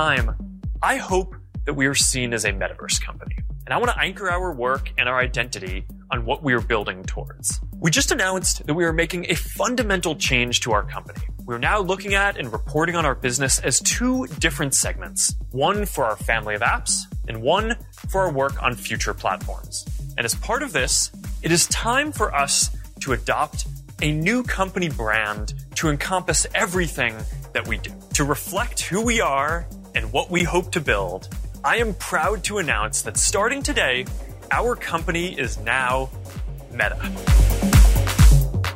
Time, I hope that we are seen as a metaverse company. And I want to anchor our work and our identity on what we are building towards. We just announced that we are making a fundamental change to our company. We're now looking at and reporting on our business as two different segments one for our family of apps, and one for our work on future platforms. And as part of this, it is time for us to adopt a new company brand to encompass everything that we do. To reflect who we are and what we hope to build, I am proud to announce that starting today, our company is now Meta.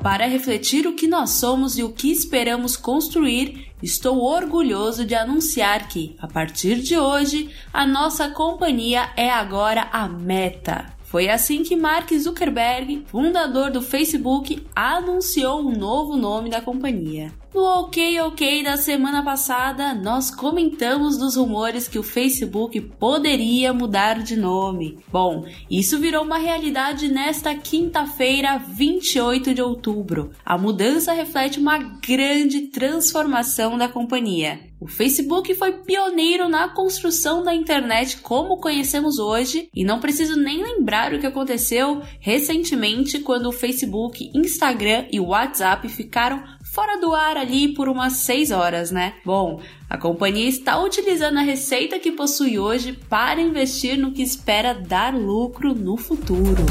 Para refletir o que nós somos e o que esperamos construir, estou orgulhoso de anunciar que, a partir de hoje, a nossa companhia é agora a Meta. Foi assim que Mark Zuckerberg, fundador do Facebook, anunciou o um novo nome da companhia. No OK OK da semana passada, nós comentamos dos rumores que o Facebook poderia mudar de nome. Bom, isso virou uma realidade nesta quinta-feira, 28 de outubro. A mudança reflete uma grande transformação da companhia. O Facebook foi pioneiro na construção da internet como conhecemos hoje, e não preciso nem lembrar o que aconteceu recentemente quando o Facebook, Instagram e WhatsApp ficaram fora do ar ali por umas 6 horas, né? Bom, a companhia está utilizando a receita que possui hoje para investir no que espera dar lucro no futuro.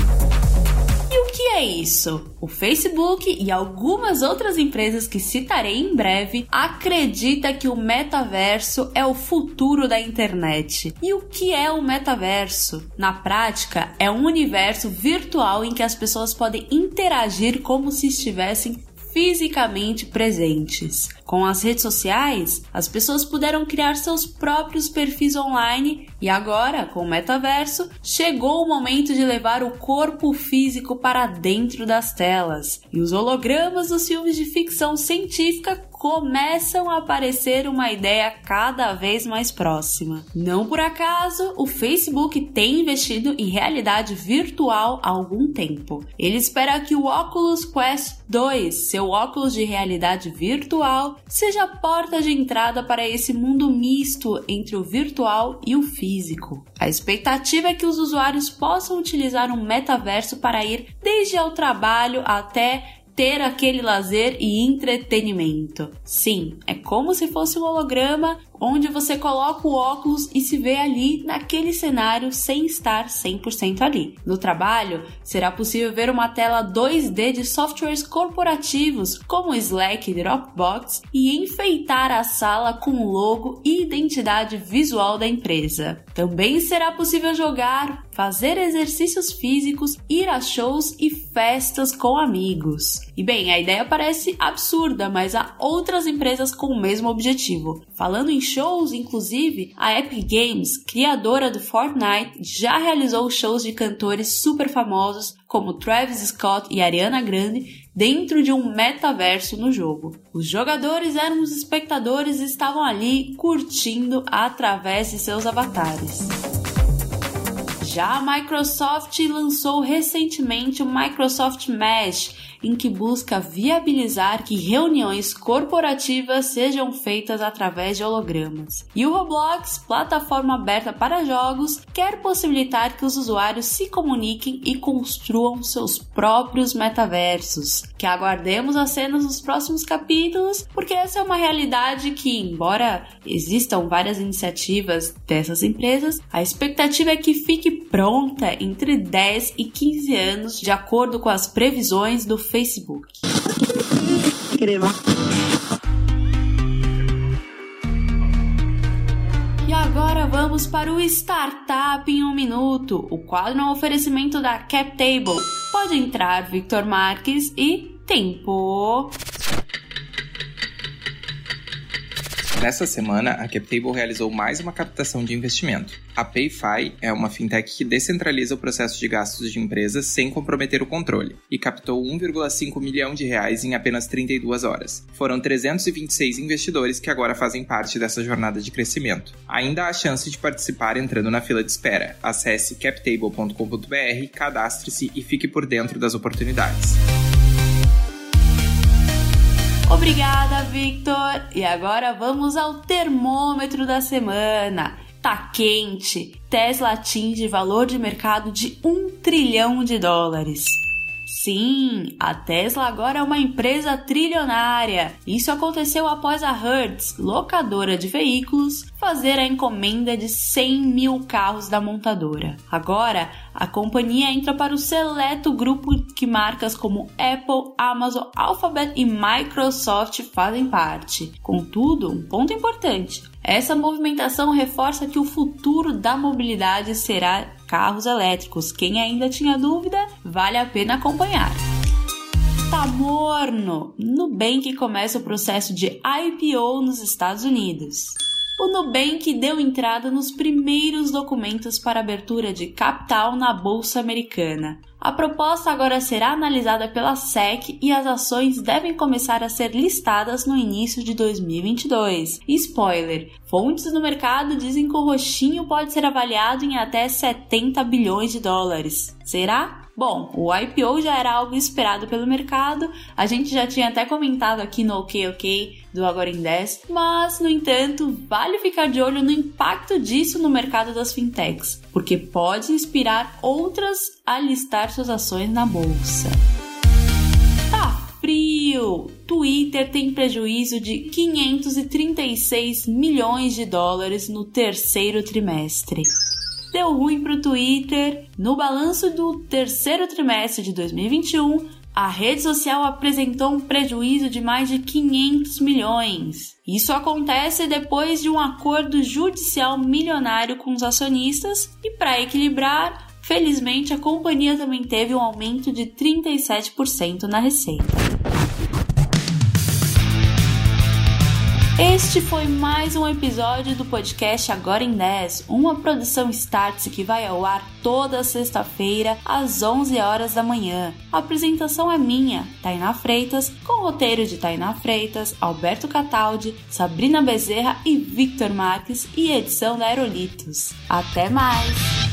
O que é isso? O Facebook e algumas outras empresas que citarei em breve acredita que o metaverso é o futuro da internet. E o que é o metaverso? Na prática, é um universo virtual em que as pessoas podem interagir como se estivessem fisicamente presentes. Com as redes sociais, as pessoas puderam criar seus próprios perfis online e agora, com o metaverso, chegou o momento de levar o corpo físico para dentro das telas. E os hologramas dos filmes de ficção científica começam a aparecer uma ideia cada vez mais próxima. Não por acaso, o Facebook tem investido em realidade virtual há algum tempo. Ele espera que o Oculus Quest 2, seu óculos de realidade virtual, seja a porta de entrada para esse mundo misto entre o virtual e o físico. A expectativa é que os usuários possam utilizar um metaverso para ir desde ao trabalho até ter aquele lazer e entretenimento. Sim, é como se fosse um holograma onde você coloca o óculos e se vê ali naquele cenário sem estar 100% ali. No trabalho, será possível ver uma tela 2D de softwares corporativos como Slack e Dropbox e enfeitar a sala com o logo e identidade visual da empresa. Também será possível jogar, fazer exercícios físicos, ir a shows e festas com amigos. E bem, a ideia parece absurda, mas há outras empresas com o mesmo objetivo. Falando em shows, inclusive, a Epic Games, criadora do Fortnite, já realizou shows de cantores super famosos como Travis Scott e Ariana Grande dentro de um metaverso no jogo. Os jogadores eram os espectadores e estavam ali curtindo através de seus avatares. Já a Microsoft lançou recentemente o Microsoft Mesh, em que busca viabilizar que reuniões corporativas sejam feitas através de hologramas. E o Roblox, plataforma aberta para jogos, quer possibilitar que os usuários se comuniquem e construam seus próprios metaversos. Que aguardemos as cenas dos próximos capítulos, porque essa é uma realidade que, embora existam várias iniciativas dessas empresas, a expectativa é que fique pronta entre 10 e 15 anos, de acordo com as previsões do Facebook. E agora vamos para o Startup em um Minuto, o quadro no oferecimento da CapTable. Pode entrar, Victor Marques, e tempo! Nessa semana, a CapTable realizou mais uma captação de investimento. A PayFi é uma fintech que descentraliza o processo de gastos de empresas sem comprometer o controle e captou 1,5 milhão de reais em apenas 32 horas. Foram 326 investidores que agora fazem parte dessa jornada de crescimento. Ainda há chance de participar entrando na fila de espera. Acesse captable.com.br, cadastre-se e fique por dentro das oportunidades. Obrigada, Victor! E agora vamos ao termômetro da semana. Tá quente! Tesla atinge valor de mercado de um trilhão de dólares. Sim, a Tesla agora é uma empresa trilionária. Isso aconteceu após a Hertz, locadora de veículos, fazer a encomenda de 100 mil carros da montadora. Agora, a companhia entra para o seleto grupo que marcas como Apple, Amazon, Alphabet e Microsoft fazem parte. Contudo, um ponto importante: essa movimentação reforça que o futuro da mobilidade será carros elétricos. Quem ainda tinha dúvida, vale a pena acompanhar. Tá morno! Nubank começa o processo de IPO nos Estados Unidos o Nubank deu entrada nos primeiros documentos para abertura de capital na Bolsa Americana. A proposta agora será analisada pela SEC e as ações devem começar a ser listadas no início de 2022. Spoiler: fontes no mercado dizem que o roxinho pode ser avaliado em até 70 bilhões de dólares. Será? Bom, o IPO já era algo esperado pelo mercado, a gente já tinha até comentado aqui no OK OK do Agora em 10, mas, no entanto, vale ficar de olho no impacto disso no mercado das fintechs, porque pode inspirar outras a listar suas ações na bolsa. Tá frio! Twitter tem prejuízo de 536 milhões de dólares no terceiro trimestre deu ruim para o Twitter. No balanço do terceiro trimestre de 2021, a rede social apresentou um prejuízo de mais de 500 milhões. Isso acontece depois de um acordo judicial milionário com os acionistas e para equilibrar, felizmente a companhia também teve um aumento de 37% na receita. Este foi mais um episódio do podcast Agora em 10, uma produção Startse que vai ao ar toda sexta-feira às 11 horas da manhã. A apresentação é minha, Tainá Freitas, com roteiro de Tainá Freitas, Alberto Cataldi, Sabrina Bezerra e Victor Marques e edição da Aerolitos. Até mais!